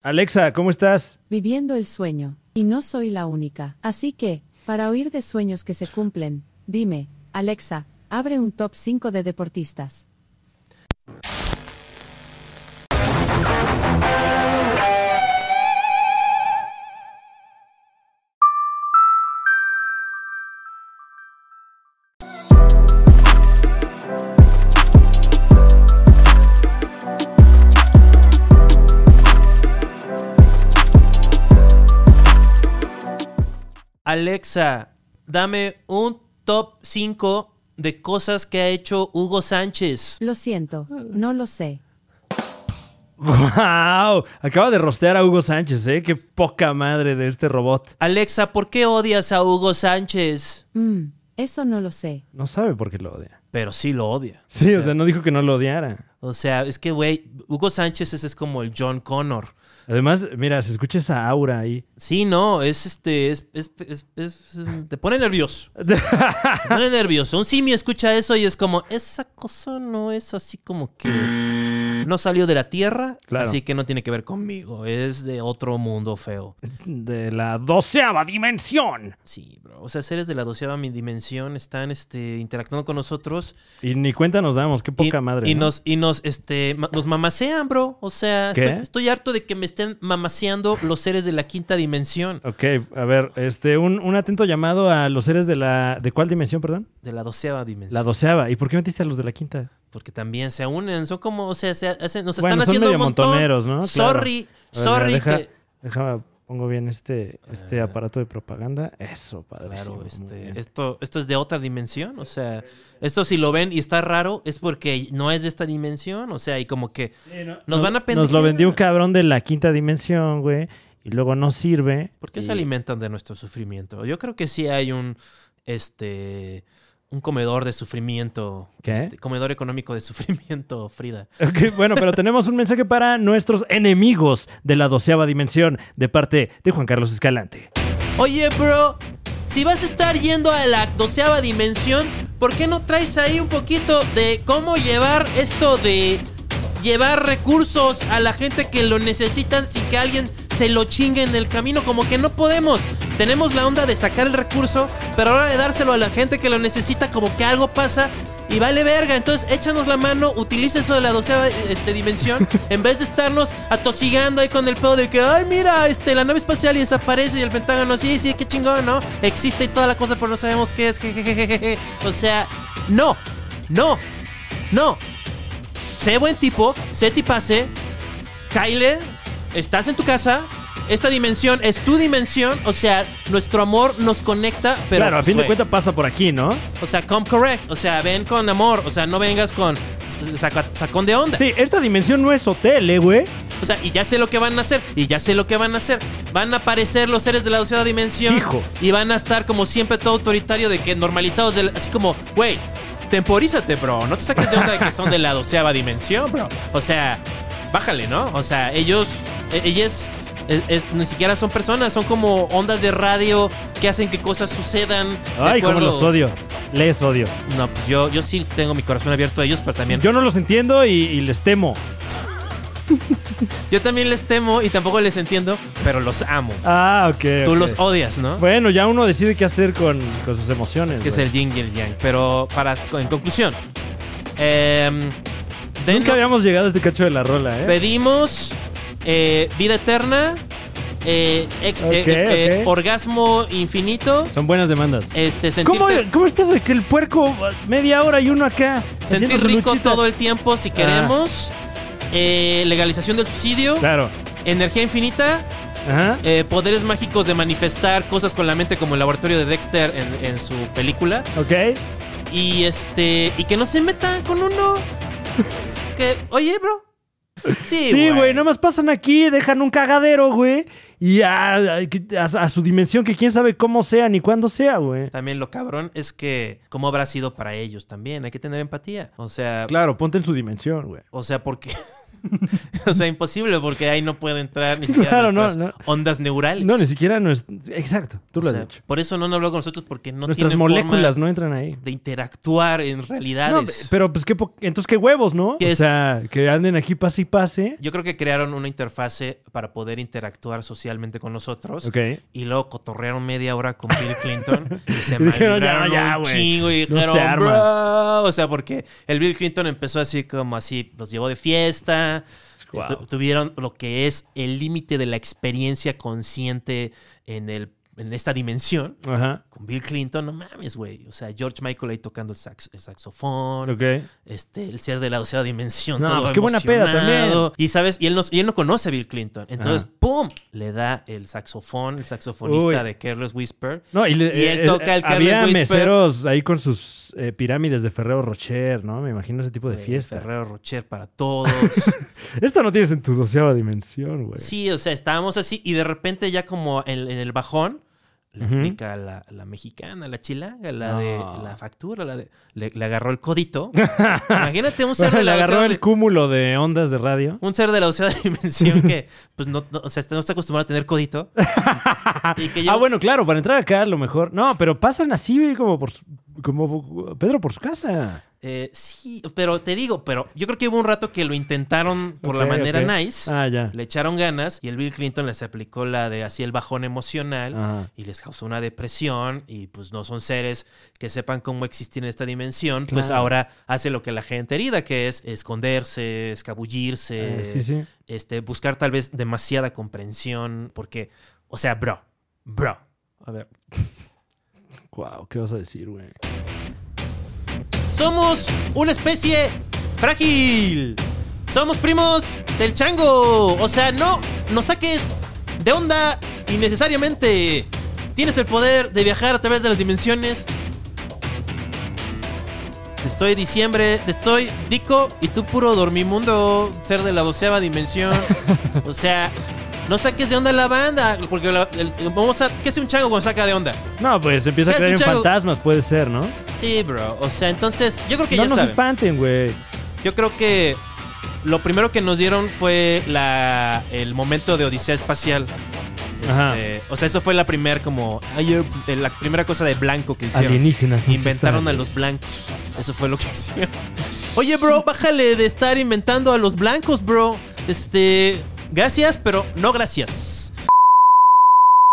Alexa, ¿cómo estás? Viviendo el sueño. Y no soy la única. Así que, para oír de sueños que se cumplen, dime, Alexa, abre un top 5 de deportistas. Alexa, dame un top 5 de cosas que ha hecho Hugo Sánchez. Lo siento, no lo sé. ¡Wow! Acaba de rostear a Hugo Sánchez, ¿eh? Qué poca madre de este robot. Alexa, ¿por qué odias a Hugo Sánchez? Mm, eso no lo sé. No sabe por qué lo odia. Pero sí lo odia. Sí, o sea, no dijo que no lo odiara. O sea, es que, güey, Hugo Sánchez ese es como el John Connor. Además, mira, se escucha esa aura ahí. Sí, no, es este, es, es, es- es- te pone nervioso. Te pone nervioso. Un simio escucha eso y es como, esa cosa no es así como que no salió de la tierra, Claro. así que no tiene que ver conmigo. Es de otro mundo feo. De la doceava dimensión. Sí, bro. O sea, seres de la doceava dimensión están este, interactuando con nosotros. Y ni cuenta nos damos, qué poca y, madre. Y ¿no? nos, y nos, este, nos mamasean, bro. O sea, ¿Qué? estoy, estoy harto de que me estén mamaseando los seres de la quinta dimensión. Ok, a ver, este, un, un atento llamado a los seres de la. ¿De cuál dimensión, perdón? De la doceava dimensión. La doceava. ¿Y por qué metiste a los de la quinta? Porque también se unen, son como, o sea, se hacen- nos Bueno, están son haciendo medio un montón. montoneros, ¿no? Claro. Sorry, ver, sorry. deja- que- pongo bien este, este aparato de propaganda. Eso, padre. Claro, este, esto, esto es de otra dimensión, o sea, esto si lo ven y está raro es porque no es de esta dimensión, o sea, y como que nos van a Nos lo vendió un cabrón de la quinta dimensión, güey. Y luego no sirve. ¿Por qué y- se alimentan de nuestro sufrimiento? Yo creo que sí hay un, este, un comedor de sufrimiento, ¿Qué? este, comedor económico de sufrimiento, Frida. Bueno, pero tenemos un mensaje para nuestros enemigos de la doceava dimensión de parte de Juan Carlos Escalante. Oye, bro, si vas a estar yendo a la doceava dimensión, ¿por qué no traes ahí un poquito de cómo llevar esto de llevar recursos a la gente que lo necesitan sin que alguien se lo chingue en el camino? Como que no podemos. Tenemos la onda de sacar el recurso, pero ahora de dárselo a la gente que lo necesita, como que algo pasa. Y vale verga, entonces échanos la mano, utiliza eso de la doceava este, dimensión, en vez de estarnos atosigando ahí con el pedo de que, ay, mira, este, la nave espacial y desaparece y el Pentágono, sí, sí, qué chingón, ¿no? Existe y toda la cosa, pero no sabemos qué es, jejejeje. O sea, no, no, no. Sé buen tipo, sé tipase, Kyle, estás en tu casa, esta dimensión es tu dimensión, o sea, nuestro amor nos conecta, pero... claro, a fin de cuentas pasa por aquí, ¿no? o sea, come correct. O sea, ven con amor. O sea, no vengas con saca- sacón de onda. Sí, esta dimensión no es hotel, ¿eh, güey? O sea, y ya sé lo que van a hacer. Y ya sé lo que van a hacer. Van a aparecer los seres de la doceava dimensión. Hijo. Y van a estar como siempre todo autoritario de que normalizados. del- así como, güey, temporízate, bro. No te saques de onda de que son de la doceava dimensión, bro. O sea, bájale, ¿no? O sea, ellos, ellas... es- es- ni siquiera son personas, son como ondas de radio que hacen que cosas sucedan. Ay, acuerdo- los odio. Les odio. No, pues yo, yo sí tengo mi corazón abierto a ellos, pero también. Yo no los entiendo y, y les temo. Yo también les temo y tampoco les entiendo, pero los amo. Ah, ok. Tú los odias, ¿no? Bueno, ya uno decide qué hacer con, con sus emociones. es que es el yin y el yang. Pero para, en conclusión, den- Nunca habíamos llegado a este cacho de la rola, ¿eh? pedimos eh, vida eterna, eh, ex- Ok, eh, eh, ok. orgasmo infinito, Son buenas demandas. este, ¿Cómo, sentirte- ¿Cómo estás de que el puerco media hora y uno acá? sentir su rico luchita? todo el tiempo si queremos, eh, legalización del suicidio, Claro. energía infinita. Ajá. Eh, poderes mágicos de manifestar cosas con la mente como el laboratorio de Dexter en, en su película. Ok. Y este. Y que no se metan con uno. que. Oye, bro. Sí, Sí, güey, nomás pasan aquí, dejan un cagadero, güey. Y a, a- a su dimensión que quién sabe cómo sea ni cuándo sea, güey. También lo cabrón es que. ¿Cómo habrá sido para ellos también? Hay que tener empatía. O sea. Claro, ponte en su dimensión, güey. O sea, porque. o sea, imposible porque ahí no puede entrar ni siquiera Claro, no, nuestras no. ondas neurales. No, ni siquiera no es... Exacto, tú lo O has sea, dicho. Por eso no, no habló con nosotros porque no Nuestras moléculas forma no entran ahí. de interactuar en No, realidades. pero pues qué po- entonces qué huevos, ¿no? ¿Qué o es? sea, que anden aquí pase y pase. Yo creo que crearon una interfase para poder interactuar socialmente con nosotros. Ok. Y luego cotorrearon media hora con Bill Clinton y se dijeron, ya, malvibraron ya, un chingo y dijeron, se arma. "Bro". O sea, porque el Bill Clinton empezó así como así, los llevó de fiesta. Wow. Tuvieron lo que es el límite de la experiencia consciente en, el, en esta dimensión. Ajá. Con Bill Clinton, no mames, güey. O sea, George Michael ahí tocando el, sax- el saxofón. Ok. Este, el ser de la doceava dimensión. No, todo pues qué buena peda también. Y sabes, y él, no, y él no conoce a Bill Clinton. Entonces, Ajá. ¡pum! Le da el saxofón, el saxofonista Uy. de Careless Whisper. No, y, le- Y él eh, toca el eh, Carlos Whisper. meseros ahí con sus eh, pirámides de Ferrero Rocher, ¿no? Me imagino ese tipo de fiesta. Ferrero Rocher para todos. Esto no tienes en tu doceava dimensión, güey. sí, o sea, estábamos así y de repente ya como en, en el bajón le aplica la, la mexicana, la chilanga, la de la factura, la de le, le agarró el codito. Imagínate un ser de le la agarró doceava el cúmulo de ondas de radio. Un ser de la doceava dimensión que, pues, no, no- o sea, no está acostumbrado a tener codito. y que yo- Ah, bueno, claro, para entrar acá a lo mejor. No, pero pasan así, güey, como por como Pedro por su casa. eh, sí, pero te digo, pero yo creo que hubo un rato que lo intentaron por la manera nice. Ah, ya. Le echaron ganas y el Bill Clinton les aplicó la de así el bajón emocional Ajá. y les causó una depresión y pues no son seres que sepan cómo existir en esta dimensión, pues ahora hace lo que la gente herida, que es esconderse, escabullirse, Eh, sí, sí. este, buscar tal vez demasiada comprensión, porque, o sea, bro, bro, a ver, Wow, ¿qué vas a decir, güey? somos una especie frágil. Somos primos del chango. O sea, no nos saques de onda innecesariamente. Tienes el poder de viajar a través de las dimensiones. Te estoy diciembre, te estoy Dico y tú puro dormimundo, ser de la doceava dimensión. O sea, no saques de onda la banda, porque la- el- vamos a ¿qué hace un chango cuando saca de onda? No, pues empieza a ¿Qué es creer en fantasmas, puede ser, ¿no? Sí, bro. O sea, entonces, yo creo que no ya nos saben. espanten, güey. Yo creo que lo primero que nos dieron fue la, el momento de Odisea Espacial. Ajá. Este, o sea, eso fue la primera como eh, la primera cosa de blanco que hicieron. Alienígenas. Inventaron a los blancos. Eso fue lo que hicieron. Oye, bro, bájale de estar inventando a los blancos, bro. Este, gracias, pero no gracias.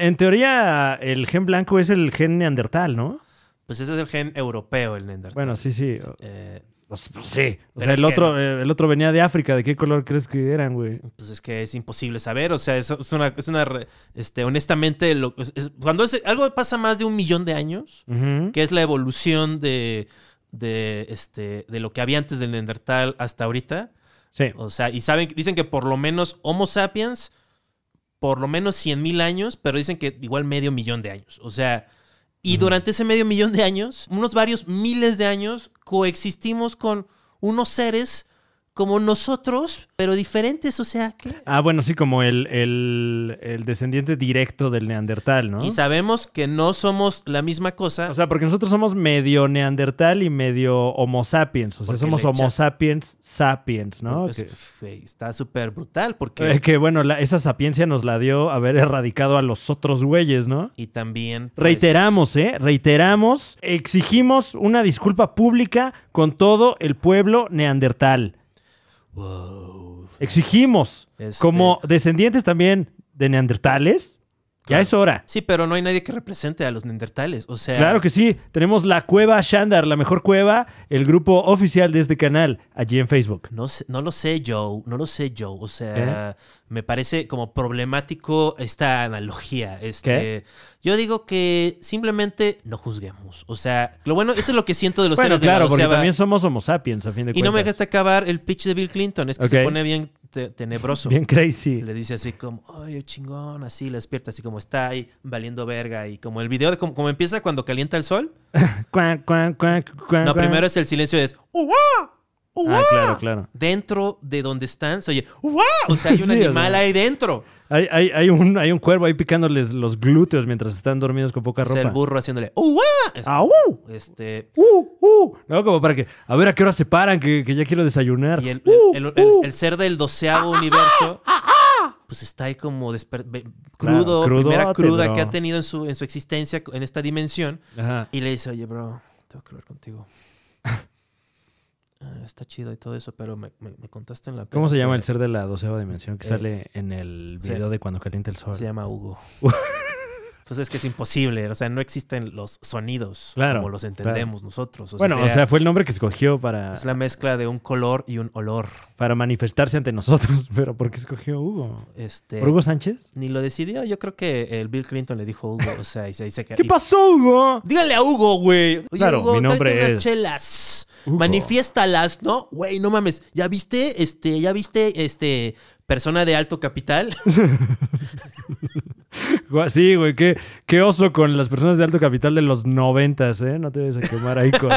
En teoría, el gen blanco es el gen neandertal, ¿no? Pues ese es el gen europeo, el Neandertal. Bueno, sí, sí. Eh, Pues, pues, sí. O sea, el otro, no. eh, el otro venía de África. ¿De qué color crees que eran, güey? pues es que es imposible saber. O sea, es, es una, es una, re- este, honestamente, lo- es- cuando es- algo pasa más de un millón de años, que es la evolución de, de, este, de lo que había antes del Neandertal hasta ahorita. Sí. O sea, y saben, dicen que por lo menos Homo sapiens, por lo menos 100 mil años, pero dicen que igual medio millón de años. O sea, y durante ese medio millón de años, unos varios miles de años, coexistimos con unos seres como nosotros, pero diferentes. O sea, ¿qué? Ah, bueno, sí, como el, el, el descendiente directo del neandertal, ¿no? Y sabemos que no somos la misma cosa. O sea, porque nosotros somos medio neandertal y medio homo sapiens. O sea, Porque somos homo sapiens sapiens, ¿no? Es- Que, güey, está súper brutal porque... eh, que, bueno, la- esa sapiencia nos la dio haber erradicado a los otros güeyes, ¿no? Y también... pues, Reiteramos, ¿eh? Reiteramos, exigimos una disculpa pública con todo el pueblo neandertal. Wow. Exigimos, Este- como descendientes también de neandertales, ya Claro. es hora. Sí, pero no hay nadie que represente a los neandertales. O sea... Claro que sí, tenemos la cueva Shandar, la mejor cueva, el grupo oficial de este canal, allí en Facebook. No, sé- no lo sé, Joe. No lo sé, Joe. O sea, me parece como problemático esta analogía. Este, ¿Qué? Yo digo que simplemente no juzguemos. O sea, lo bueno, eso es lo que siento de los Bueno, seres de la claro, porque también somos homo sapiens, a fin de Y no me cuentas. dejaste acabar el pitch de Bill Clinton. Es que se pone bien te- tenebroso. Bien crazy. Le dice así como, ay, chingón, así, le despierta así como está ahí, valiendo verga. Y como el video de como, como empieza cuando calienta el sol. Cuan, cuan, cuan, No, primero es el silencio es, "Uh, ah". ¡Uah! Ah, claro, claro. Dentro de donde están se oye ¡Uah! O sea, hay un Sí, o animal sea. ahí dentro. Hay, hay, hay, un, hay un cuervo ahí picándoles los glúteos mientras están dormidos con poca ropa. el burro haciéndole ¡Uah! Es- ¡Au! Este, ¡Uh! ¡Uh! No, como para que. A ver a qué hora se paran, que, que ya quiero desayunar. y el, ¡Uh! el- ¡Uh! el ser del doceavo universo, pues está ahí como Claro, crudo, crudote, primera cruda bro. que ha tenido en su, en su existencia en esta dimensión. Ajá. Y le dice, oye, bro, tengo que hablar contigo. Ah, está chido y todo eso, pero me, me- me contaste en la... ¿Cómo se llama que el ser de la doceava dimensión que Eh, sale en el video de cuando calienta el sol? Se llama Hugo. Pues es que es imposible, o sea, no existen los sonidos Claro, como los entendemos nosotros. O sea, bueno, o sea, fue el nombre que escogió para, es la mezcla de un color y un olor. para manifestarse ante nosotros. Pero ¿por qué escogió Hugo? Este, ¿Por Hugo Sánchez? Ni lo decidió, yo creo que el Bill Clinton le dijo Hugo, o sea, y se dice que... ¿Qué y- pasó, Hugo? Díganle a Hugo, güey. Oye, Claro, Hugo, mi nombre unas es chelas. Manifiéstalas, ¿no? Güey, no mames. ¿Ya viste? Este, ¿ya viste? Este, persona de alto capital. Sí, güey, qué, qué oso con las personas de alto capital de los noventas, ¿eh? No te vayas a quemar ahí con...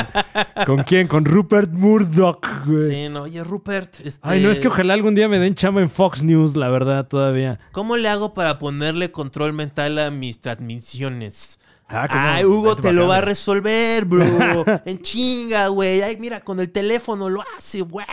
¿Con quién? Con Rupert Murdoch, güey. sí, no, oye, Rupert. Este, Ay, no, es que ojalá algún día me den chamba en Fox News, la verdad, todavía. ¿Cómo le hago para ponerle control mental a mis transmisiones? Ah. Ay, Hugo te lo va a resolver, bro. en chinga, güey. Ay, mira, con el teléfono lo hace, güey.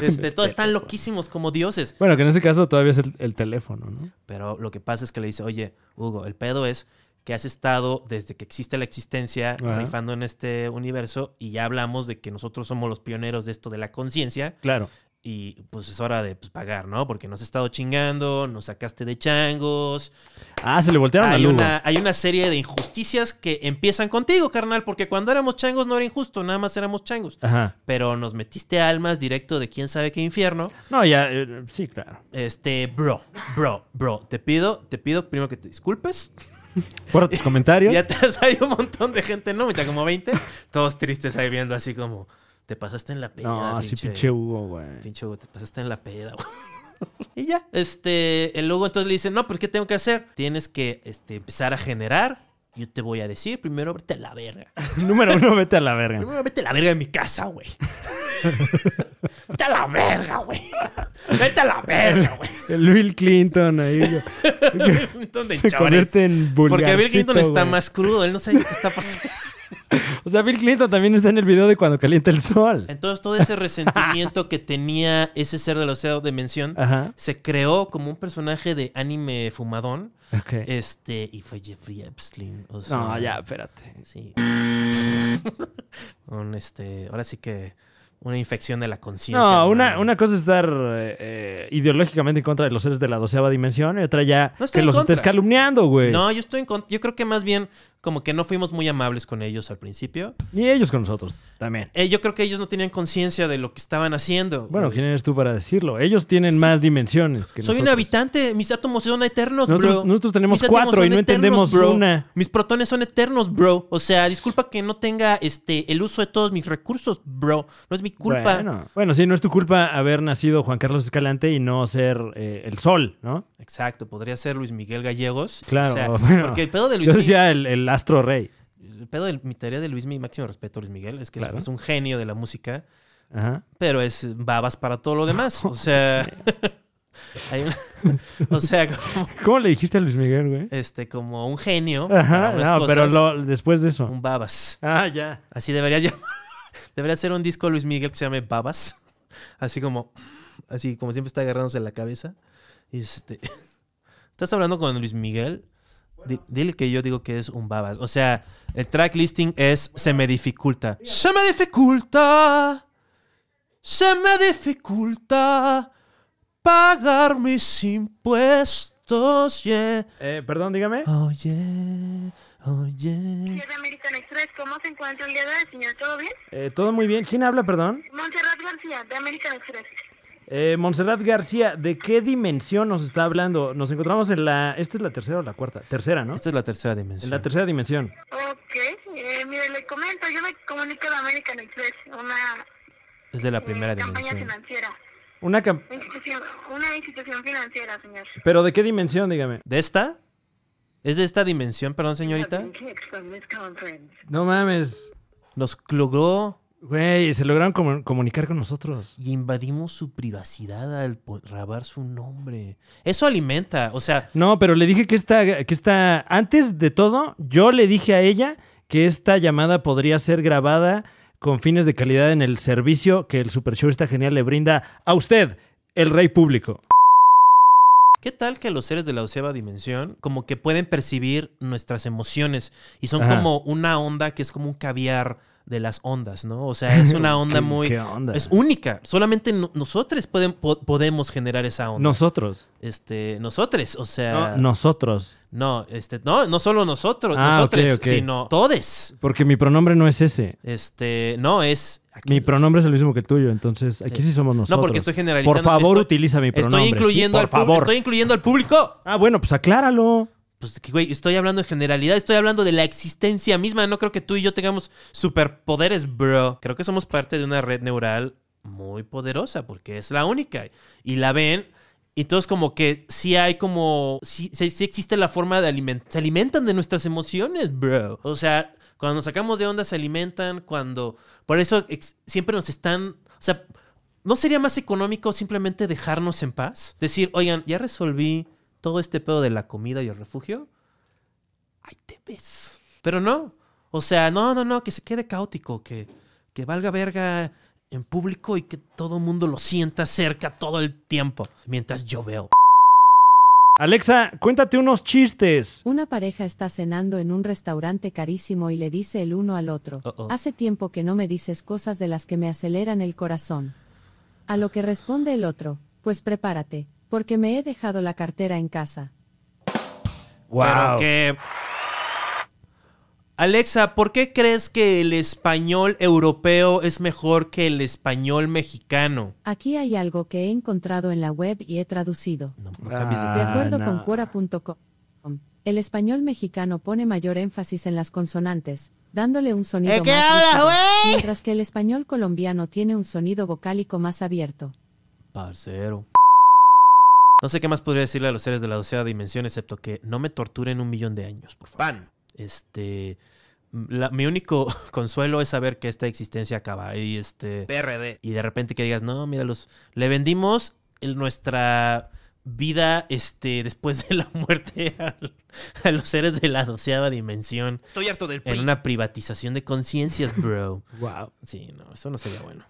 Este, todos están loquísimos como dioses. Bueno, que en ese caso todavía es el, el teléfono, ¿no? Pero lo que pasa es que le dice, oye, Hugo, el pedo es que has estado desde que existe la existencia Ajá. rifando en este universo y ya hablamos de que nosotros somos los pioneros de esto de la conciencia Claro. Y pues es hora de pues, pagar, ¿no? Porque nos has estado chingando, nos sacaste de changos. Ah, se le voltearon a Hay Lugo. una, hay una serie de injusticias que empiezan contigo, carnal, porque cuando éramos changos no era injusto, nada más éramos changos. Ajá. Pero nos metiste almas directo de quién sabe qué infierno. No, ya, eh, sí, claro. Este, bro, bro, bro, te pido, te pido primero que te disculpes. Por tus comentarios. Y atrás hay un montón de gente, ¿no? Mucha como 20. Todos tristes ahí viendo así como, te pasaste en la peda, no, sí, pinche, pinche Hugo, güey. pinche Hugo, te pasaste en la peda, güey. Y ya, este, el Hugo entonces le dice, no, pero ¿qué tengo que hacer? Tienes que este, empezar a generar. Yo te voy a decir, primero vete a la verga. Número uno, vete a la verga. Primero vete a la verga de mi casa, güey. vete a la verga, güey. Vete a la verga, güey. El Bill Clinton ahí. güey. ¿Dónde Se chavales? convierte en Porque Bill Clinton está güey. más crudo, él no sabe qué está pasando. O sea, Bill Clinton también está en el video de cuando calienta el sol. Entonces todo ese resentimiento que tenía ese ser del océano de mención Ajá. se creó como un personaje de anime fumadón. Ok. Este, y fue Jeffrey Epstein. o sea, No, ya, espérate. Sí. Un este, ahora sí que una infección de la conciencia. No, una, una cosa es estar eh, ideológicamente en contra de los seres de la doceava dimensión y otra ya No que los contra. estés calumniando, güey. No, yo estoy en con- yo creo que más bien como que no fuimos muy amables con ellos al principio. Ni ellos con nosotros también. Eh, yo creo que ellos no tenían conciencia de lo que estaban haciendo. Bueno, Eh, ¿quién eres tú para decirlo? Ellos tienen más dimensiones que Soy un habitante, mis átomos son eternos, Nosotros- bro. nosotros tenemos Mis cuatro y no entendemos bro. una. Mis protones son eternos, bro. O sea, disculpa que no tenga este el uso de todos mis recursos, bro. No es mi culpa. Bueno, bueno, sí, no es tu culpa haber nacido Juan Carlos Escalante y no ser eh, el sol, ¿no? Exacto, podría ser Luis Miguel Gallegos. Claro, O sea, bueno. porque el pedo de Luis Miguel. el, el astro rey. El pedo de mi teoría de Luis Miguel, máximo respeto a Luis Miguel, es que es- Claro. es un genio de la música, Ajá. pero es babas para todo lo demás. O sea. una- o sea, como, ¿Cómo le dijiste a Luis Miguel, güey? este, como un genio. Ajá, no, pero lo- después de eso. Un babas. Ah, ya. Así debería llamar. Debería ser un disco Luis Miguel que se llame Babas. Así como. Así como siempre está agarrándose la cabeza. Este. ¿Estás hablando con Luis Miguel? Di- dile que yo digo que es un babas. O sea, el track listing es Se me dificulta. Se me dificulta. Se me dificulta pagar mis impuestos. Yeah. Eh, perdón, dígame. Oye, oye. de American Express, ¿cómo se encuentra el día de hoy, señor? ¿Todo bien? Eh, Todo muy bien. ¿Quién habla, perdón? Montserrat García, de American Express. Eh, Montserrat García, ¿de qué dimensión nos está hablando? Nos encontramos en la... ¿Esta es la tercera o la cuarta? Tercera, ¿no? Esta es la tercera dimensión. En la tercera dimensión. Ok, eh, mire, le comento, yo me comunico de American Express, una Es de la eh, primera campaña dimensión. financiera, Una cam- una institución, una institución financiera, señor. ¿Pero de qué dimensión, dígame? ¿De esta? ¿Es de esta dimensión, perdón, señorita? No mames. Nos logró Güey, se lograron comu- comunicar con nosotros. Y invadimos su privacidad al grabar su nombre. Eso alimenta, o sea, No, pero le dije que esta, que esta, antes de todo, yo le dije a ella que esta llamada podría ser grabada con fines de calidad en el servicio que el Super Show está genial le brinda a usted, el rey público. ¿Qué tal que los seres de la doceava dimensión como que pueden percibir nuestras emociones y son Ajá. como una onda que es como un caviar de las ondas, ¿no? O sea, es una onda ¿Qué- muy... qué onda? Es única. Solamente no- nosotros podem- po- podemos generar esa onda. Nosotros. Este, nosotros, o sea... No, nosotros. No, este, no, no solo nosotros, Ah, nosotros, sino todes. Porque mi pronombre no es ese. Este, no es... aquí- Mi pronombre es el mismo que el tuyo, entonces aquí sí somos nosotros. No, porque estoy generalizando. Por favor, estoy- utiliza mi pronombre. Estoy incluyendo, ¿sí? al Por favor. Estoy incluyendo al público. Ah, bueno, pues acláralo. Pues, güey, estoy hablando de generalidad, estoy hablando de la existencia misma. No creo que tú y yo tengamos superpoderes, bro. Creo que somos parte de una red neural muy poderosa, porque es la única. Y la ven. Y entonces como que sí hay como... Sí, sí- existe la forma de alimentar... Se alimentan de nuestras emociones, bro. O sea, cuando nos sacamos de onda se alimentan, cuando... Por eso siempre nos están... O sea, ¿no sería más económico simplemente dejarnos en paz? Decir, oigan, ya resolví todo este pedo de la comida y el refugio. Ahí te ves. Pero no. O sea, no, no, no, que se quede caótico, que, que valga verga en público y que todo el mundo lo sienta cerca todo el tiempo, mientras yo veo. Alexa, cuéntate unos chistes. Una pareja está cenando en un restaurante carísimo y le dice el uno al otro, hace tiempo que no me dices cosas de las que me aceleran el corazón. A lo que responde el otro, pues prepárate, porque me he dejado la cartera en casa. Pero que... Alexa, ¿por qué crees que el español europeo es mejor que el español mexicano? Aquí hay algo que he encontrado en la web y he traducido. No, no cambies de Ah, De acuerdo no. con Quora.com, el español mexicano pone mayor énfasis en las consonantes, dándole un sonido ¿Eh, más qué hablas, rígido, güey? mientras que el español colombiano tiene un sonido vocálico más abierto. Parcero. No sé qué más podría decirle a los seres de la doceava dimensión, excepto que no me torturen un millón de años, por favor. Pan. Este. la- mi único consuelo es saber que esta existencia acaba. Y este. PRD. Y de repente que digas, no, míralos. Le vendimos el- nuestra vida este, después de la muerte al- a, los seres de la doceava dimensión. Estoy harto del PRI. En una privatización de conciencias, bro. Wow. Sí, no, eso no sería bueno.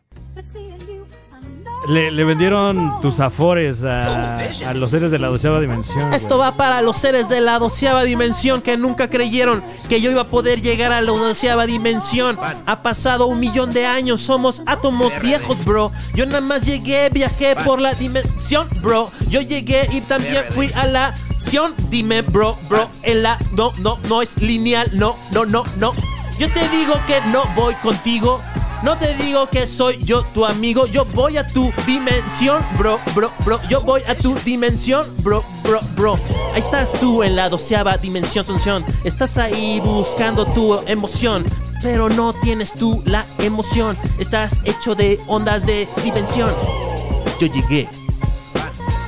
Le, le vendieron tus afores a, a los seres de la doceava dimensión. Esto güey. va para los seres de la doceava dimensión que nunca creyeron que yo iba a poder llegar a la doceava dimensión. Ha pasado un millón de años, somos átomos viejos, bro. Yo nada más llegué, viajé por la dimensión, bro. Yo llegué y también fui a la Dime, bro, bro, en la no, no, no es lineal, no, no, no, no. Yo te digo que no voy contigo. No te digo que soy yo tu amigo, yo voy a tu dimensión, bro, bro, bro. Yo voy a tu dimensión, bro, bro, bro. Ahí estás tú en la doceava dimensión, Sunción. Estás ahí buscando tu emoción, pero no tienes tú la emoción. Estás hecho de ondas de dimensión. Yo llegué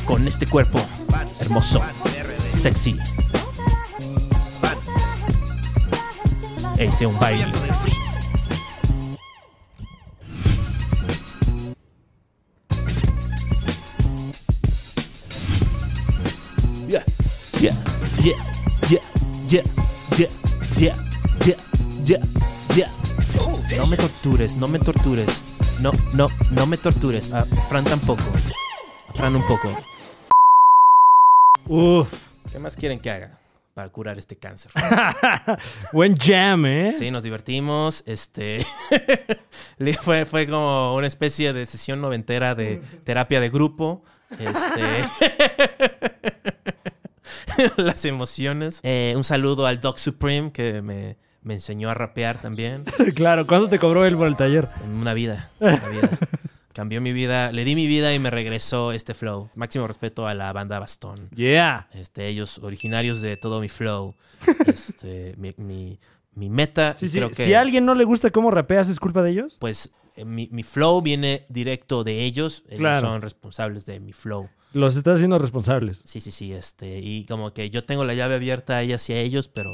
con este cuerpo hermoso, sexy. E hice un baile. Yeah, yeah, yeah, yeah, yeah, yeah, yeah, yeah, yeah, yeah. No me tortures, no me tortures. No, no, no me tortures. A Fran tampoco. A Fran un poco. Uf. ¿Qué más quieren que haga para curar este cáncer? Buen jam, ¿eh? Sí, nos divertimos. Este fue, fue como una especie de sesión noventera de terapia de grupo. Este las emociones. Eh, un saludo al Doc Supreme que me, me enseñó a rapear también. claro. ¿Cuánto te cobró él por el taller? En una vida. Una vida. Cambió mi vida. Le di mi vida y me regresó este flow. Máximo respeto a la banda Bastón. Yeah. Este, ellos originarios de todo mi flow. Este, mi, mi, mi meta. Sí, y sí. creo que, Si a alguien no le gusta cómo rapeas, ¿es culpa de ellos? Pues eh, mi, mi flow viene directo de ellos. Ellos Claro. son responsables de mi flow. Los estás haciendo responsables. Sí, sí, sí. Este, y como que yo tengo la llave abierta ahí hacia ellos, pero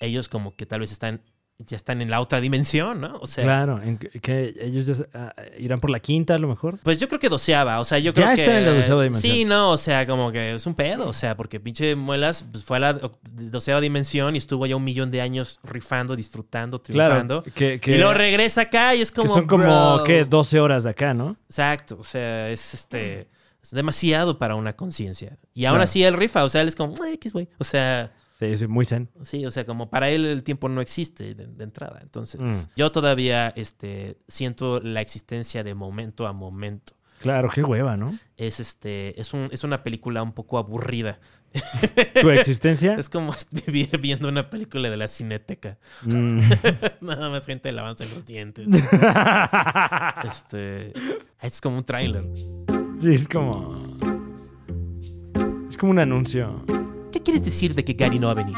ellos como que tal vez están ya están en la otra dimensión, ¿no? O sea, claro, en que, ellos ya ah, irán por la quinta a lo mejor. pues yo creo que doceava, o sea, yo Ya creo que... está en la doceava dimensión. Sí, no, o sea, como que es un pedo, o sea, porque pinche Muelas pues, fue a la do- doceava dimensión y estuvo ya un millón de años rifando, disfrutando, triunfando. Claro, que, que, y luego regresa acá y es que como... son como. ¿qué? 12 horas de acá, ¿no? Exacto, o sea, es este... Es demasiado para una conciencia. Y aún Claro. así él rifa, o sea, él es como, "Ay, X, güey. O sea, Sí, sí, muy zen. Sí, o sea, como para él el tiempo no existe de, de entrada. Entonces, Mm. yo todavía este, siento la existencia de momento a momento. Claro, qué hueva, ¿no? Es, este, es, un, es una película un poco aburrida. Tu existencia. Es como vivir viendo una película de la cineteca. Mm. Nada más gente lavándose los dientes. este, es como un tráiler. sí, es como. Es como un anuncio. ¿Qué quieres decir de que Gary no va a venir?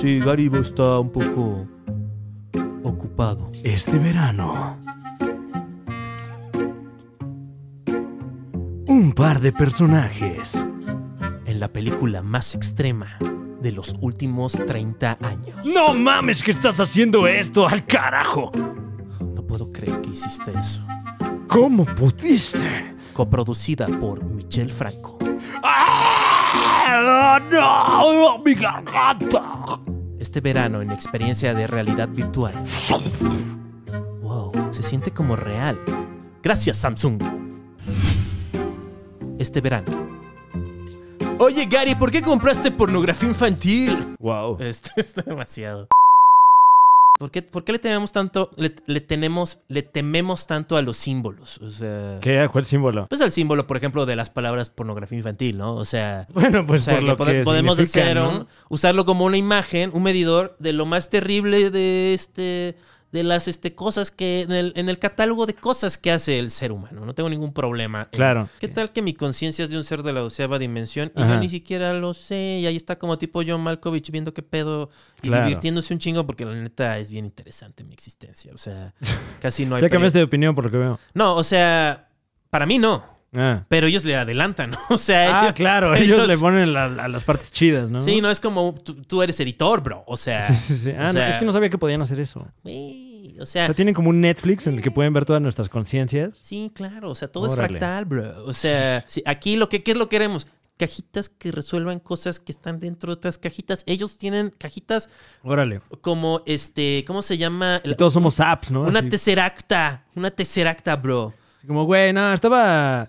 Sí, Gary está un poco ocupado. Este verano. Un par de personajes. En la película más extrema de los últimos 30 años. ¡No mames que estás haciendo esto al carajo! No puedo creer que hiciste eso. ¿Cómo pudiste? Coproducida por Michelle Franco. ¡No! ¡Mi garganta! Este verano en experiencia de realidad virtual. Wow, se siente como real. Gracias, Samsung. Este verano. Oye, Gary, ¿por qué compraste pornografía infantil? Wow. Este está demasiado. ¿Por qué, por qué le tememos tanto, le, le tenemos, le tememos tanto a los símbolos? O sea, ¿Qué? ¿Cuál símbolo? pues el símbolo, por ejemplo, de las palabras pornografía infantil, ¿no? O sea, Bueno, pues o sea, por que lo pode- que podemos usarlo como una imagen, un medidor de lo más terrible de este de las este, cosas que en el, en el catálogo de cosas que hace el ser humano. No tengo ningún problema. Claro. ¿Qué tal que mi conciencia es de un ser de la doceava dimensión y Ajá. yo ni siquiera lo sé? Y ahí está como tipo John Malkovich viendo qué pedo y Claro. divirtiéndose un chingo porque la neta es bien interesante mi existencia. O sea, casi no hay... Ya cambiaste de opinión por lo que veo. No, o sea, para mí no. Ah, Pero ellos le adelantan, o sea... Ah, ellos- claro, ellos, le ponen la- a las partes chidas, ¿no? Sí, no es como tú, tú eres editor, bro. O sea, Sí, sí, sí. Ah, o no, es que no sabía que podían hacer eso. o O sea, tienen como un Netflix en el que pueden ver todas nuestras conciencias. sí, claro, o sea, todo es fractal, bro. O sea, aquí lo que ¿qué es lo que queremos? Cajitas que resuelvan cosas que están dentro de otras cajitas. Ellos tienen cajitas Órale. como este, ¿cómo se llama? Y todos somos apps, ¿no? Una Así- tesseracta, una tesseracta, bro. como, güey, no, estaba...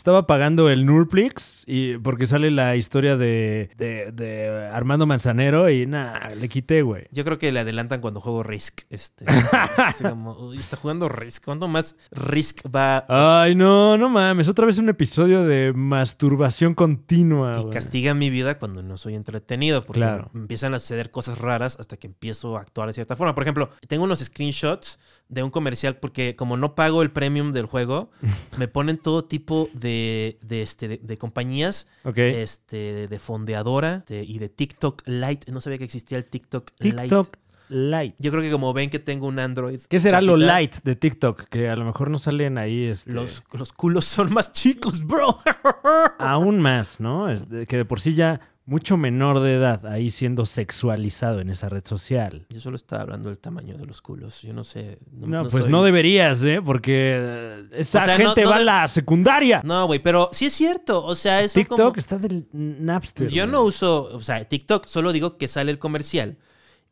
Estaba pagando el Nurplix y porque sale la historia de, de, de Armando Manzanero y nada, le quité, güey. Yo creo que le adelantan cuando juego Risk. Este, como, uy, está jugando Risk. ¿Cuándo más Risk va Ay, no, no mames. Otra vez un episodio de masturbación continua, Y castiga mi vida cuando no soy entretenido, porque Claro. empiezan a suceder cosas raras hasta que empiezo a actuar de cierta forma. Por ejemplo, tengo unos screenshots de un comercial porque como no pago el premium del juego, me ponen todo tipo de, de, este, de, de compañías, Ok. este, de fondeadora de- y de TikTok Lite. No sabía que existía el TikTok, TikTok Lite. Light. Yo creo que como ven que tengo un Android. ¿Qué será lo light de TikTok? Que a lo mejor no salen ahí este, Los, los culos son más chicos, bro. aún más, ¿no? Es de- que de por sí ya mucho menor de edad ahí siendo sexualizado en esa red social. Yo solo estaba hablando del tamaño de los culos. Yo no sé. No, pues soy- no deberías, ¿eh? Porque eh, esa O sea, no- gente no va a la secundaria. No, güey, pero sí es cierto. O sea, eso TikTok como... está del Napster. Yo no uso, o sea, TikTok, solo digo que sale el comercial.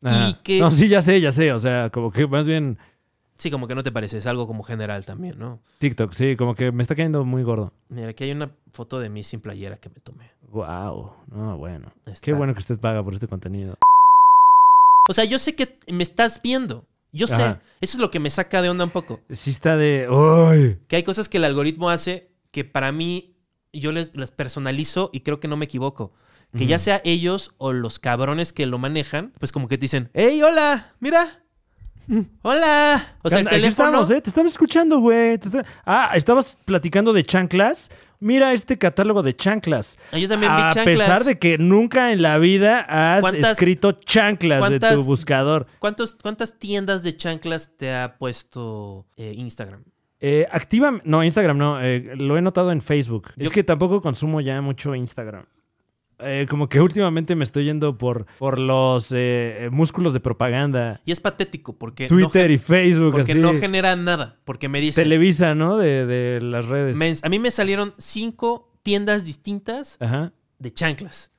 Ajá. Y que... No, sí, ya sé, ya sé. O sea, como que más bien Sí, como que no te parece, es algo como general también, ¿no? TikTok, sí, como que me está cayendo muy gordo. Mira, aquí hay una foto de mí sin playera que me tomé. Wow. No, bueno. Está. Qué bueno que usted paga por este contenido. O sea, yo sé que me estás viendo. Yo sé. Ajá. Eso es lo que me saca de onda un poco. Sí está de... ¡Ay! Que hay cosas que el algoritmo hace que para mí yo les, las personalizo y creo que no me equivoco. Que ya sea ellos o los cabrones que lo manejan, pues como que te dicen, ¡Hey, hola! ¡Mira! ¡Hola! O sea, el Aquí teléfono... estamos, ¿eh? Te estamos escuchando, güey. Está- Ah, estabas platicando de chanclas. Mira este catálogo de chanclas. Ah, Yo también vi A pesar de que nunca en la vida has ¿Cuántas- escrito chanclas de tu buscador. ¿Cuántos, ¿Cuántas tiendas de chanclas te ha puesto eh, Instagram? Eh, activa... No, Instagram no. eh, lo he notado en Facebook. Yo- Es que tampoco consumo ya mucho Instagram. Eh, como que últimamente me estoy yendo por, por los eh, músculos de propaganda. Y es patético porque, Twitter no, y Facebook, porque así. no genera nada. Porque me dicen, Televisa, ¿no? De, de las redes. me- a mí me salieron cinco tiendas distintas Ajá. de chanclas.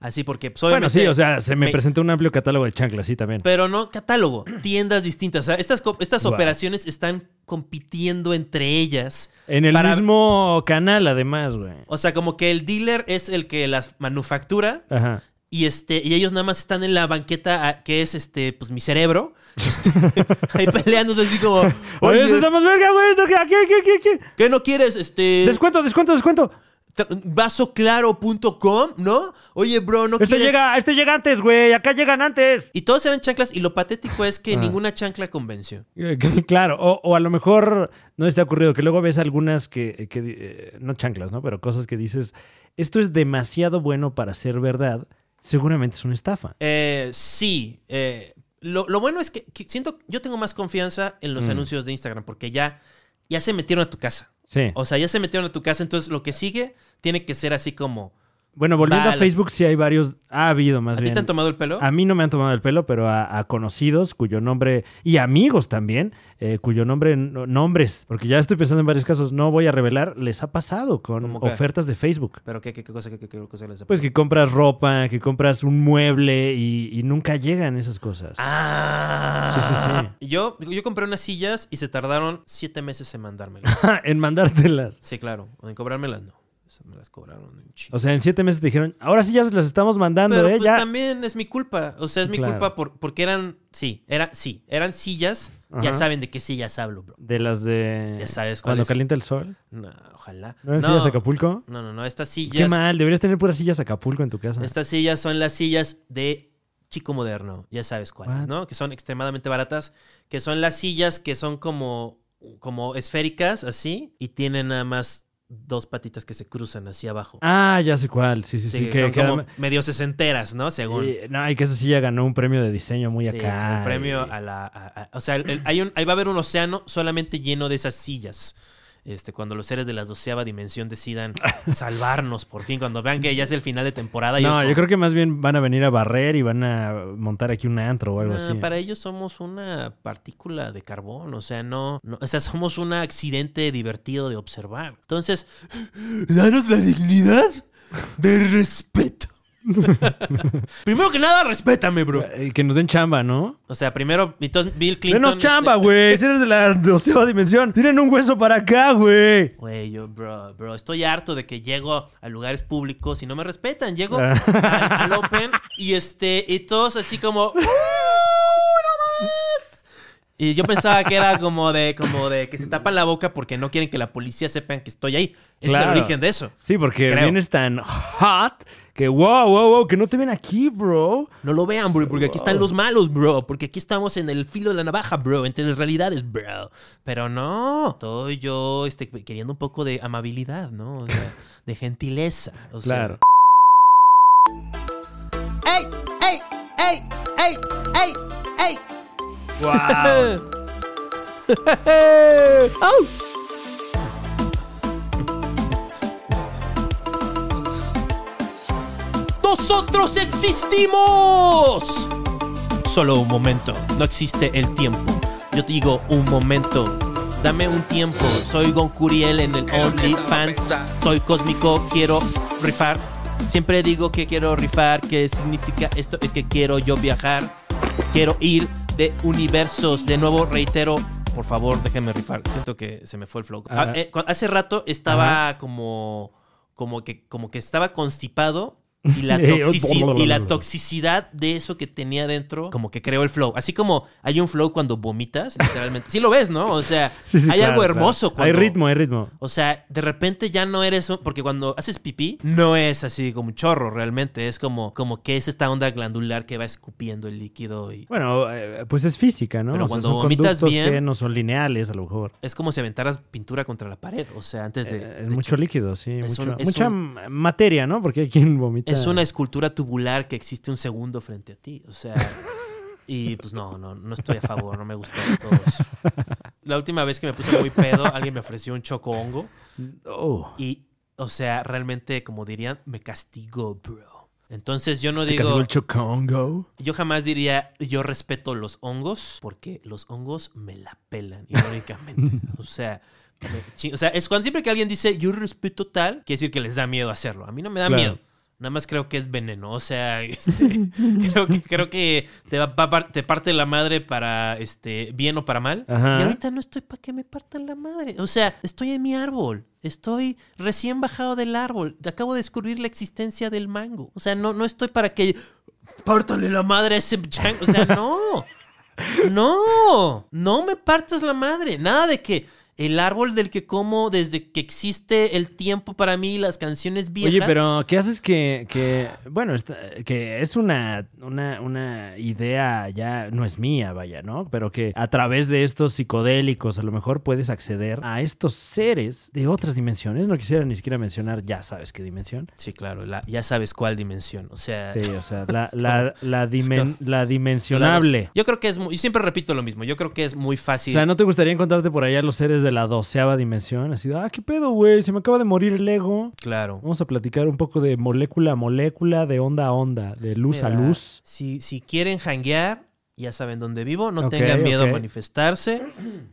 Así porque pues, Bueno, sí, o sea, se me, me- presentó un amplio catálogo de chanclas, sí, también. Pero no catálogo, tiendas distintas. O sea, estas, estas Wow. operaciones están compitiendo entre ellas. En el para- mismo canal, además, güey. O sea, como que el dealer es el que las manufactura Ajá. y este y ellos nada más están en la banqueta ah, que es este pues mi cerebro. Este, ahí peleándose así como, Oye, más verga, güey. ¿Qué, qué, qué, qué? ¿qué no quieres? Este Descuento, descuento, descuento. vasoclaro.com, ¿no? Oye, bro, no Este quieres llega, este llega antes, güey. Acá llegan antes. Y todos eran chanclas y lo patético es que Ah. ninguna chancla convenció. Eh, Claro, o, o a lo mejor no te ha ocurrido que luego ves algunas que, que, eh, no chanclas, ¿no? Pero cosas que dices, esto es demasiado bueno para ser verdad, seguramente es una estafa. Eh, sí. eh, lo, lo bueno es que, que siento, yo tengo más confianza en los Mm. anuncios de Instagram porque ya, ya se metieron a tu casa. Sí. O sea, ya se metieron a tu casa, entonces lo que sigue tiene que ser así como... Bueno, volviendo Vale. a Facebook, sí hay varios, ha habido más ¿A ti bien. te han tomado el pelo? A mí no me han tomado el pelo, pero a, a conocidos cuyo nombre, y amigos también, eh, cuyo nombre, no- nombres, porque ya estoy pensando en varios casos, no voy a revelar, les ha pasado con ofertas de Facebook. ¿Pero qué, qué, qué cosa, qué, qué- qué cosa les ha Pues pasado? que compras ropa, que compras un mueble y, y nunca llegan esas cosas. Ah. Sí, Yo, yo compré unas sillas y se tardaron siete meses en mandármelas. en mandártelas. sí, claro. En cobrármelas no. Me las cobraron en chingo. O sea, en siete meses te dijeron, ahora sí ya se las estamos mandando, Pero ¿eh? pues ya. también es mi culpa. O sea, es mi Claro. culpa por, porque eran, sí, era, sí, eran sillas. Ya saben de qué sillas hablo, bro. De las de... Ya sabes Cuando cuáles. calienta el sol. No, ojalá. ¿No eran sillas Acapulco? No, no, no. Estas Qué sillas. mal, deberías tener puras sillas Acapulco en tu casa. Estas sillas son las sillas de Chico Moderno. Ya sabes cuáles? ¿no? Que son extremadamente baratas. Que son las sillas que son como, como esféricas, así. Y tienen nada más dos patitas que se cruzan hacia abajo. Ah, ya sé cuál. Sí, sí, sí. Sí, que, son que como medio sesenteras, ¿no? Según. y- no, y que esa silla ganó un premio de diseño muy Sí, acá. sí, un premio y- a la. a- a- o sea, el- el- hay un, ahí va a haber un océano solamente lleno de esas sillas. Este, cuando los seres de la doceava dimensión decidan salvarnos por fin, cuando vean que ya es el final de temporada. No, yo creo que más bien van a venir a barrer y van a montar aquí un antro o algo así. Para ellos somos una partícula de carbón, o sea, no, no, o sea, somos un accidente divertido de observar. Entonces, danos la dignidad de respeto. primero que nada, respétame, bro. Eh, Que nos den chamba, ¿no? O sea, primero, entonces Bill Clinton. Denos chamba, güey. Si eres de la doceava dimensión, tienen un hueso para acá, güey. Güey, yo, bro, bro, estoy harto de que llego a lugares públicos y no me respetan. Llego Ah. al, al Open y este, y todos así como. "¡Uh, no mames!". Y yo pensaba que era como de, como de que se tapan la boca porque no quieren que la policía sepan que estoy ahí. Ese Claro. es el origen de eso. Sí, porque Creo. vienes tan hot que wow, wow, wow, que no te ven aquí, bro. No lo vean, bro, porque aquí están los malos, bro. Porque aquí estamos en el filo de la navaja, bro. Entre las realidades, bro. Pero no. Estoy yo este, queriendo un poco de amabilidad, ¿no? O sea, de gentileza. o sea. Claro. ¡Ey! ¡Ey! ¡Ey! ¡Ey! ¡Ey! ¡Ey! Wow. ¡Au! ¡Nosotros existimos! Solo un momento. No existe el tiempo. Yo te digo un momento. Dame un tiempo. Soy Goncuriel en el OnlyFans. Soy cósmico. Quiero rifar. Siempre digo que quiero rifar. ¿Qué significa esto? Es que quiero yo viajar. Quiero ir de universos. De nuevo, reitero. Por favor, déjenme rifar. Siento que se me fue el flow. Ah, Ajá. eh, hace rato estaba como, como, que, como que estaba constipado. Y la, toxici- y la toxicidad de eso que tenía dentro, como que creó el flow. Así como hay un flow cuando vomitas, literalmente. Sí lo ves, ¿no? O sea, Sí, sí, hay claro, algo claro. hermoso Hay cuando... ritmo, hay ritmo. O sea, de repente ya no eres porque cuando haces pipí no es así como un chorro realmente, es como como que es esta onda glandular que va escupiendo el líquido y Bueno, eh, pues es física, ¿no? Pero O sea, cuando son vomitas bien- que no son lineales, a lo mejor. es como si aventaras pintura contra la pared, o sea, antes de, Eh, de mucho líquido, sí. mucho- un- mucha un- materia, ¿no? Porque hay quien vomita. Es una escultura tubular que existe un segundo frente a ti, o sea, y pues no, no, no estoy a favor, no me gusta de todo eso. La última vez que me puse muy pedo, alguien me ofreció un choco hongo Oh. y, o sea, realmente, como dirían, me castigó, bro. Entonces yo no Te digo, el Chocongo. yo jamás diría, yo respeto los hongos, porque los hongos me la pelan, irónicamente. o sea, me o sea, es cuando siempre que alguien dice, yo respeto tal, quiere decir que les da miedo hacerlo. A mí no me da Claro. miedo. Nada más creo que es veneno. O sea, este, creo que, creo que te, va, va te parte la madre para este, bien o para mal. Ajá. Y ahorita no estoy para que me partan la madre. O sea, estoy en mi árbol. Estoy recién bajado del árbol. Acabo de descubrir la existencia del mango. O sea, no, no estoy para que pártale la madre a ese chango. O sea, no. No. No me partas la madre. Nada de que el árbol del que como desde que existe el tiempo para mí, las canciones viejas. Oye, pero ¿qué haces que, que bueno, esta- que es una, una, una idea ya, no es mía, vaya, ¿no? Pero que a través de estos psicodélicos a lo mejor puedes acceder a estos seres de otras dimensiones. No quisiera ni siquiera mencionar, ya sabes qué dimensión. Sí, claro. la- ya sabes cuál dimensión. O sea. Sí, o sea, la, la, la, dimen- la dimensionable. Yo creo que es muy. Y siempre repito lo mismo. Yo creo que es muy O fácil. sea, ¿no te gustaría encontrarte por allá los seres de la doceava dimensión? Así, de, ah, qué pedo, güey, se me acaba de morir el ego. Claro. Vamos a platicar un poco de molécula a molécula, de onda a onda, de luz a luz. Si, si quieren hanguear, ya saben dónde vivo. No tengan miedo a manifestarse.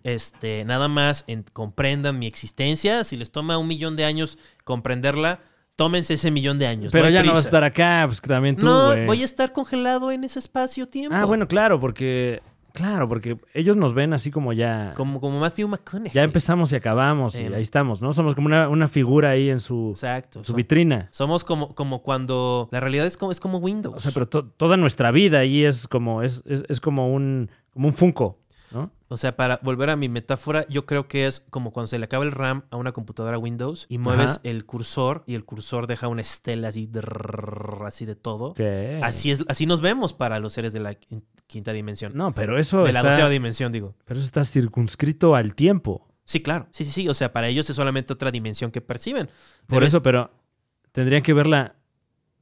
Este, nada más en- comprendan mi existencia. Si les toma un millón de años comprenderla, tómense ese millón de años. Pero ya no vas a estar acá, pues que también tú, No, voy a estar congelado en ese espacio-tiempo. Ah, bueno, claro, porque... Claro, porque ellos nos ven así como ya... Como, como Matthew McConaughey. Ya empezamos y acabamos y Em. ahí estamos, ¿no? Somos como una, una figura ahí en su, Exacto. su Som- vitrina. Somos como, como cuando la realidad es como, es como Windows. O sea, pero to- toda nuestra vida ahí es como, es, es, es como un, como un Funko, ¿no? O sea, para volver a mi metáfora, yo creo que es como cuando se le acaba el RAM a una computadora Windows y mueves Ajá. el cursor y el cursor deja una estela así, así de todo. Así es, así nos vemos para los seres de la quinta dimensión. No, pero eso de la está, dimensión, digo. pero eso está circunscrito al tiempo. Sí, claro. Sí, sí, sí. O sea, para ellos es solamente otra dimensión que perciben. Por Debes- eso, pero tendrían que verla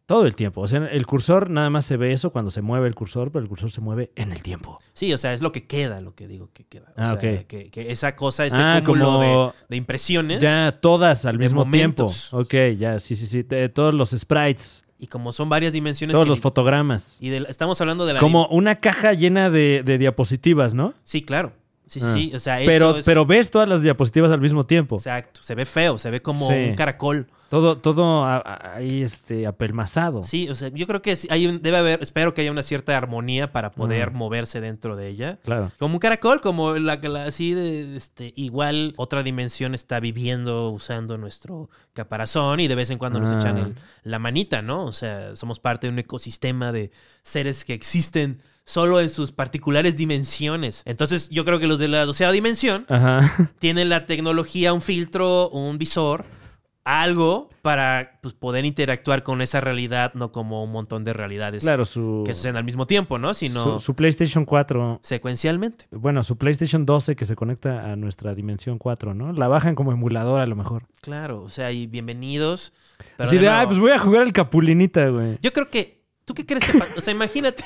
todo el tiempo. O sea, el cursor nada más se ve eso cuando se mueve el cursor, pero el cursor se mueve en el tiempo. Sí, o sea, es lo que queda, lo que digo que queda. O Ah, sea, que, que esa cosa, ese Ah, cúmulo como de, de impresiones. ya todas al de mismo momentos. tiempo. Ok, ya, sí, sí, sí. Te- todos los sprites, Y como son varias dimensiones. todos que los fotogramas. y de estamos hablando de la. Como una caja llena de, de diapositivas, ¿no? Sí, claro. Sí, Ah. sí. O sea, eso Pero, es- pero ves todas las diapositivas al mismo tiempo. Exacto. Se ve feo, se ve como Sí. un caracol. Todo, todo ahí este, apelmazado. Sí, o sea, yo creo que hay un- debe haber, espero que haya una cierta armonía para poder moverse dentro de ella. Claro. Como un caracol, como la, la- así de, este, igual otra dimensión está viviendo usando nuestro caparazón y de vez en cuando nos Ah. echan el- la manita, ¿no? O sea, somos parte de un ecosistema de seres que existen solo en sus particulares dimensiones. Entonces, yo creo que los de la doceava dimensión Ajá. tienen la tecnología, un filtro, un visor, algo para pues, poder interactuar con esa realidad, no como un montón de realidades Claro, su, que suceden al mismo tiempo, ¿no? Sino su, su PlayStation 4. secuencialmente. Bueno, su PlayStation 12 que se conecta a nuestra dimensión 4, ¿no? La bajan como emulador a lo mejor. Claro, o sea, y bienvenidos. Así de ay, pues voy a jugar al Capulinita, güey. Yo creo que. ¿Tú qué crees que O sea, imagínate.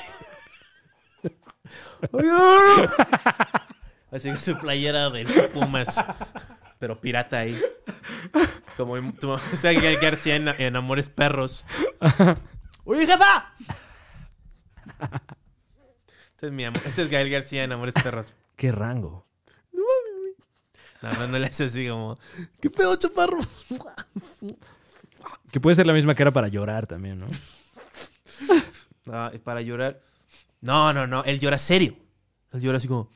Así con su playera de Pumas. Pero pirata ahí. Como tu mamá está García en, en Amores Perros. ¡Oye, jefa! Este es, mi amor, este es Gael García en Amores Perros. Qué rango. No, no, no le hace así como. ¿Qué pedo, chaparro? Que puede ser la misma cara para llorar también, ¿no? No, es para llorar. No, no, no. Él llora serio. Él llora así como.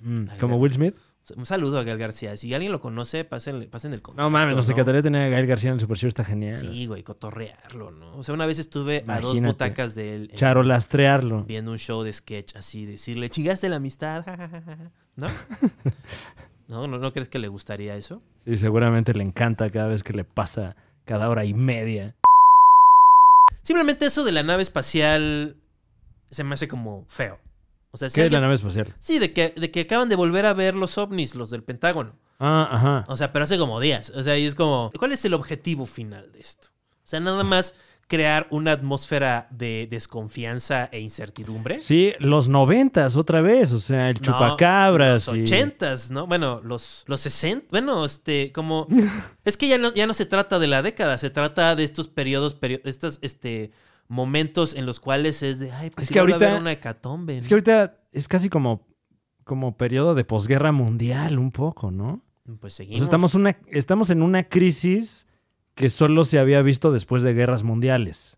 Mm, como. Will Smith. Un saludo a Gael García. Si alguien lo conoce, pasen, pasen el contacto. No mames, nos ¿no? encantaría tener a Gael García en el Super Show, está genial. Sí, güey, cotorrearlo, ¿no? O sea, una vez estuve a dos butacas de él. en- Charolastrearlo. Viendo un show de sketch así, decirle, chingaste la amistad, ja, ja, ja, ja", ¿no? ¿No? ¿No, ¿No crees que le gustaría eso? Sí, seguramente le encanta cada vez que le pasa cada hora y media. Simplemente eso de la nave espacial se me hace como feo. O sea, si ¿Qué es la nave espacial? Sí, de que, de que acaban de volver a ver los ovnis, los del Pentágono. Ah, ajá. O sea, pero hace como días. O sea, y es como, ¿cuál es el objetivo final de esto? O sea, nada más crear una atmósfera de desconfianza e incertidumbre. Sí, los noventas otra vez, o sea, el No, chupacabras. Los y- ochentas, ¿no? Bueno, los, los 60. Bueno, este, como. es que ya no, ya no se trata de la década, se trata de estos periodos, perio- estos este, momentos en los cuales es de. Ay, pues Es que vuelve a haber ahorita- una hecatombe. Es que ahorita es casi como, como periodo de posguerra mundial, un poco, ¿no? Pues O seguimos. sea, estamos, una, estamos en una crisis que solo se había visto después de guerras mundiales.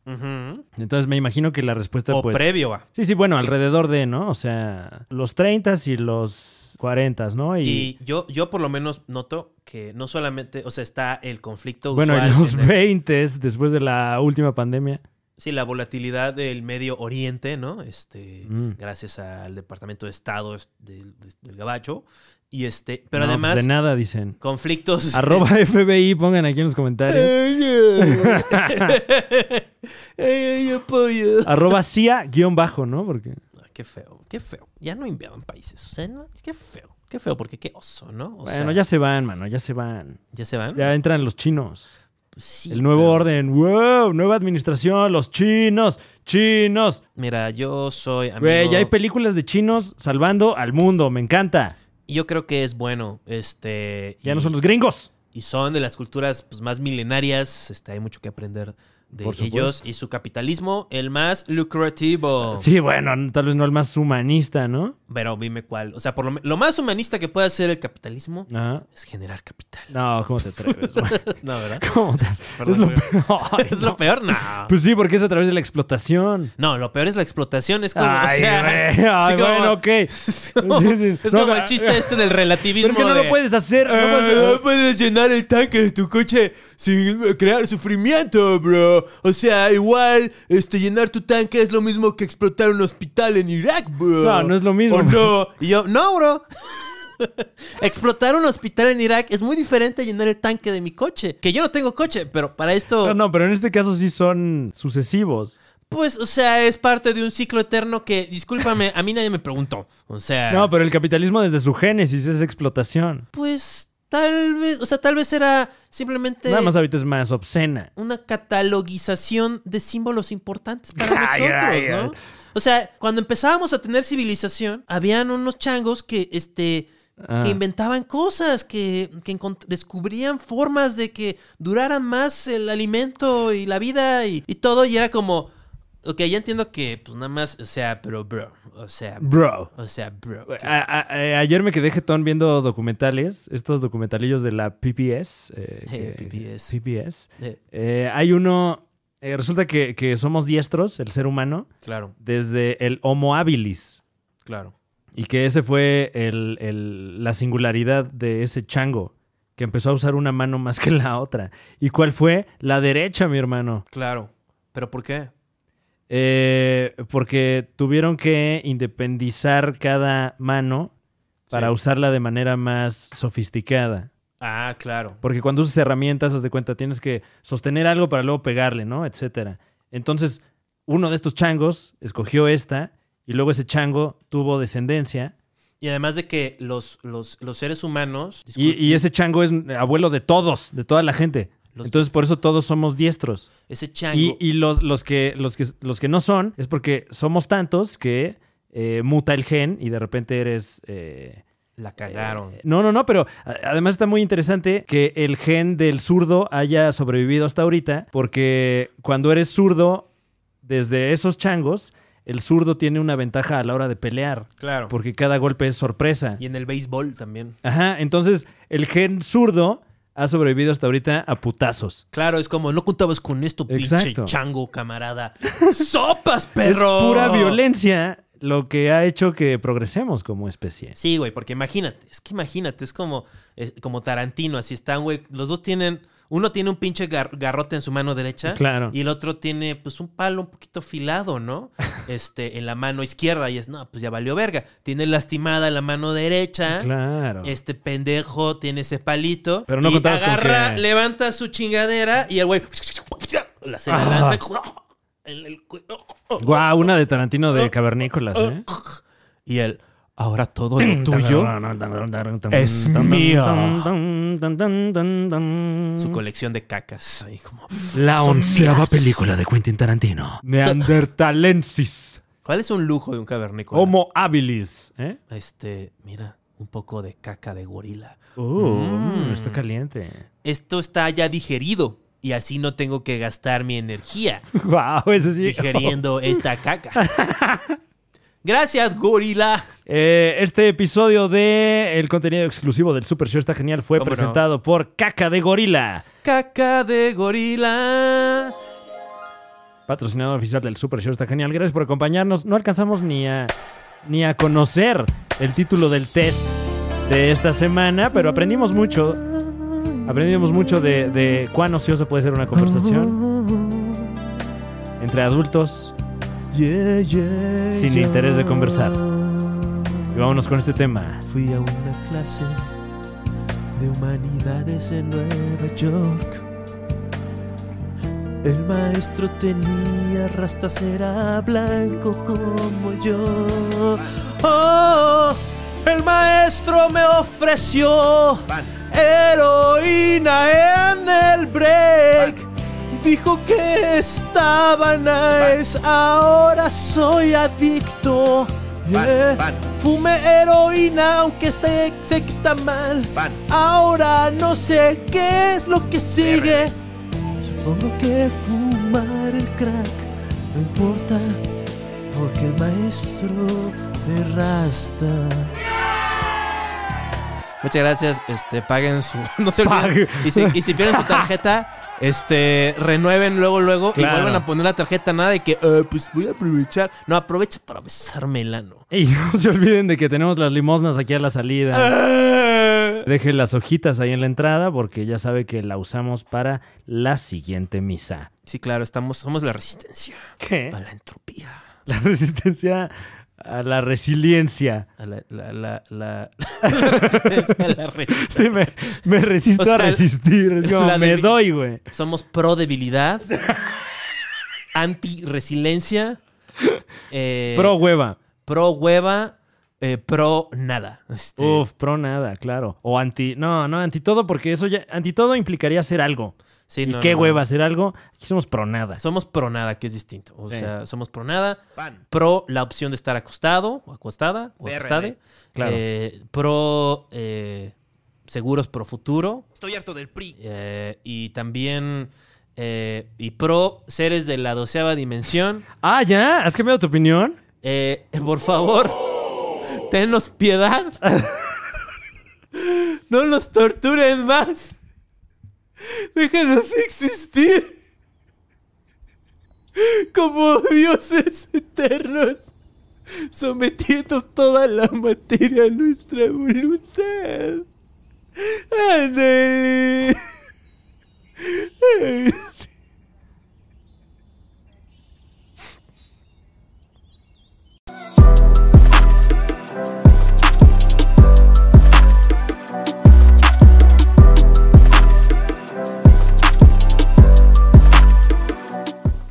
Entonces me imagino que la respuesta, O pues... previo a. Sí, sí, bueno, alrededor de, ¿no? O sea, los 30 y los 40, ¿no? Y, Y yo, yo por lo menos noto que no solamente, o sea, está el conflicto bueno, en los en el- 20 después de la última pandemia. Sí, la volatilidad del Medio Oriente, ¿no? Este, Mm. gracias al Departamento de Estado del, del Gabacho. Y este, pero No, pues, además, de nada, dicen. conflictos. Arroba FBI, pongan aquí en los comentarios. Apoyo. Arroba CIA guion bajo, ¿no? Porque... Ay, Qué feo, qué feo. Ya no invadan países. O sea, no, que feo. Qué feo, porque qué oso, ¿no? O bueno, sea, ya se van, mano, ya se van. ¿ya se van. Ya entran los chinos. Sí, El nuevo pero- orden. ¡Wow! Nueva administración. Los chinos. Chinos. Mira, yo soy amigo. Güey, ya hay películas de chinos salvando al mundo. Me encanta. Yo creo que es bueno. Este. Ya y- no son los gringos. y son de las culturas pues, más milenarias. Este, hay mucho que aprender de Por ellos y su capitalismo, el más lucrativo. Sí, bueno, tal vez no el más humanista, ¿no? Pero dime cuál. O sea, por lo, lo más humanista que puede hacer el capitalismo Ajá. es generar capital. No, ¿cómo te atreves? No, ¿verdad? ¿Cómo te- Perdón, es lo peor. Ay, ¿Es lo no. peor? No. Pues sí, porque es a través de la explotación. No, lo peor es la explotación. Es como. Ay, o sea. Ay, sí, como- bueno, ok. Es como, Sí, sí. es No, como ah, el chiste este del relativismo. Pero es que no de- lo puedes hacer. no Ah, no puedes llenar el tanque de tu coche sin crear sufrimiento, bro. O sea, igual este, llenar tu tanque es lo mismo que explotar un hospital en Irak, bro. No, no es lo mismo. ¿O no? Y yo, no, bro. explotar un hospital en Irak es muy diferente a llenar el tanque de mi coche. Que yo no tengo coche, pero para esto, No, no, pero en este caso sí son sucesivos. pues, o sea, es parte de un ciclo eterno que, discúlpame, a mí nadie me preguntó. O sea, No, pero el capitalismo desde su génesis es explotación. pues tal vez, o sea, tal vez era simplemente... Nada más ahorita es más obscena. una catalogización de símbolos importantes para nosotros, ay, ¿no? ay. O sea, cuando empezábamos a tener civilización, habían unos changos que, este, Ah. que inventaban cosas, que, que descubrían formas de que duraran más el alimento y la vida y, y todo, y era como, ok, ya entiendo que, pues nada más, o sea, pero bro, o sea, Bro. o sea, bro. A- a- a- ayer me quedé jetón viendo documentales, estos documentalillos de la PPS. eh, que- PBS. PBS. Eh, Eh, hay uno, eh, resulta que, que somos diestros, el ser humano, claro, desde el Homo habilis. claro. Y que ese fue el- el- la singularidad de ese chango, que empezó a usar una mano más que la otra. ¿Y cuál fue? La derecha, mi hermano. Claro. ¿Pero por qué? Eh, porque tuvieron que independizar cada mano para Sí. usarla de manera más sofisticada. Ah, claro. Porque cuando usas herramientas, haz de cuenta, tienes que sostener algo para luego pegarle, ¿no? Etcétera. Entonces, uno de estos changos escogió esta y luego ese chango tuvo descendencia Y además de que los, los, los seres humanos... y ese chango es abuelo de todos, de toda la gente. Los- Entonces, por eso todos somos diestros. ese chango... Y, y los, los, que, los, que, los que no son es porque somos tantos que eh, muta el gen y de repente eres... eh, la cagaron. eh, no, no, no, pero además está muy interesante que el gen del zurdo haya sobrevivido hasta ahorita, porque cuando eres zurdo, desde esos changos, el zurdo tiene una ventaja a la hora de pelear, claro. porque cada golpe es sorpresa. Y en el béisbol también. Ajá, entonces el gen zurdo ha sobrevivido hasta ahorita a putazos. Claro, es como, no contabas con esto, pinche chango, camarada. ¡Sopas, perro! Es pura violencia lo que ha hecho que progresemos como especie. Sí, güey, porque imagínate, es que imagínate, es como, es como Tarantino, así están, güey. Los dos tienen, uno tiene un pinche gar- garrote en su mano derecha. Claro. Y el otro tiene, pues, un palo un poquito afilado, ¿no? Este, en la mano izquierda. Y es, no, pues ya valió verga. Tiene lastimada la mano derecha. Claro. Este pendejo tiene ese palito. Pero no y con agarra, que- levanta su chingadera y el güey la se la Ah. lanza el Guau, una de Tarantino de cavernícolas, ¿eh? Y él, ahora todo lo tuyo es mío. Su colección de cacas. Ahí como, La onceava mías. película de Quentin Tarantino. Neandertalensis. ¿Cuál es un lujo de un cavernícola? Homo habilis. ¿Eh? Este, mira, un poco de caca de gorila. Uh, Mm. está caliente. Esto está ya digerido y así no tengo que gastar mi energía Wow, ese sí. digeriendo esta caca. Gracias, gorila. Eh, este episodio de el contenido exclusivo del Super Show está genial fue presentado por Caca de Gorila, Caca de gorila. patrocinador oficial del Super Show está genial. Gracias por acompañarnos. No alcanzamos ni a ni a conocer el título del test de esta semana, pero aprendimos mucho. Aprendimos mucho de, de cuán ociosa puede ser una conversación entre adultos sin interés de conversar. Y vámonos con este tema. Fui a una clase de humanidades en Nueva York. El maestro tenía rastas, era blanco como yo. Oh, el maestro me ofreció heroína en el break. Dijo que estaba nice, ahora soy adicto. Yeah. Fume heroína aunque esté, sé que está mal. Ahora no sé qué es lo que sigue. Supongo que fumar el crack no importa porque el maestro de rastas. Muchas gracias. Este, paguen su. No se olviden. Y si, y si pierden su tarjeta, este, renueven luego, luego Claro. y vuelvan a poner la tarjeta. Nada de que, "Ah, pues voy a aprovechar. No, aprovecha para besarme el ano. Y no se olviden de que tenemos las limosnas aquí a la salida. Ah. Deje las hojitas ahí en la entrada porque ya sabe que la usamos para la siguiente misa. Sí, claro, estamos, somos la resistencia ¿Qué? a la entropía. La resistencia a la resiliencia. A la, la, la, la, la resistencia a la resistencia. Sí, me, me resisto O sea, a resistir. La me doy, güey. Somos pro debilidad, anti resiliencia, eh, Pro hueva. pro hueva, eh, pro nada. Este, Uf, pro nada, claro. O anti. No, no, anti todo, porque eso ya. Anti todo implicaría hacer algo. Sí, ¿Y no, qué no. hueva hacer algo? Aquí somos pro nada. Somos pro nada, que es distinto. O Sí. sea, somos pro nada, pro la opción de estar acostado o acostada o acostade, Claro. eh, pro eh, seguros pro futuro Estoy harto del PRI. eh, y también eh, y pro seres de la doceava dimensión. Ah, ya. ¿Has cambiado tu opinión? Eh, por favor, tenos piedad. no nos torturen más. Déjanos existir como dioses eternos, sometiendo toda la materia a nuestra voluntad. Ándale.